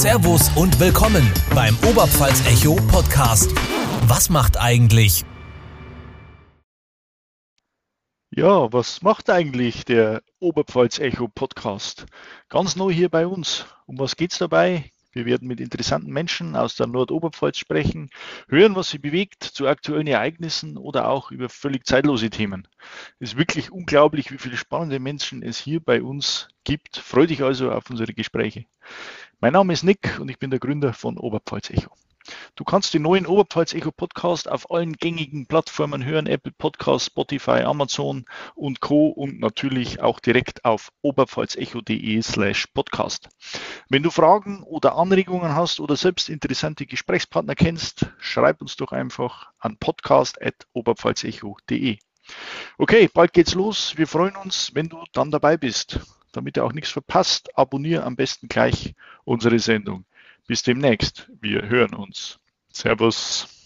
Servus und willkommen beim Oberpfalz Echo Podcast. Was macht eigentlich? Ja, was macht eigentlich der Oberpfalz Echo Podcast? Ganz neu hier bei uns. Um was geht's dabei? Wir werden mit interessanten Menschen aus der Nordoberpfalz sprechen, hören, was sie bewegt zu aktuellen Ereignissen oder auch über völlig zeitlose Themen. Es ist wirklich unglaublich, wie viele spannende Menschen es hier bei uns gibt. Freue dich also auf unsere Gespräche. Mein Name ist Nick und ich bin der Gründer von Oberpfalz Echo. Du kannst den neuen Oberpfalz Echo Podcast auf allen gängigen Plattformen hören, Apple Podcast, Spotify, Amazon und Co. und natürlich auch direkt auf oberpfalzecho.de slash podcast. Wenn du Fragen oder Anregungen hast oder selbst interessante Gesprächspartner kennst, schreib uns doch einfach an podcast.oberpfalzecho.de. Okay, bald geht's los. Wir freuen uns, wenn du dann dabei bist. Damit du auch nichts verpasst, abonniere am besten gleich unsere Sendung. Bis demnächst. Wir hören uns. Servus.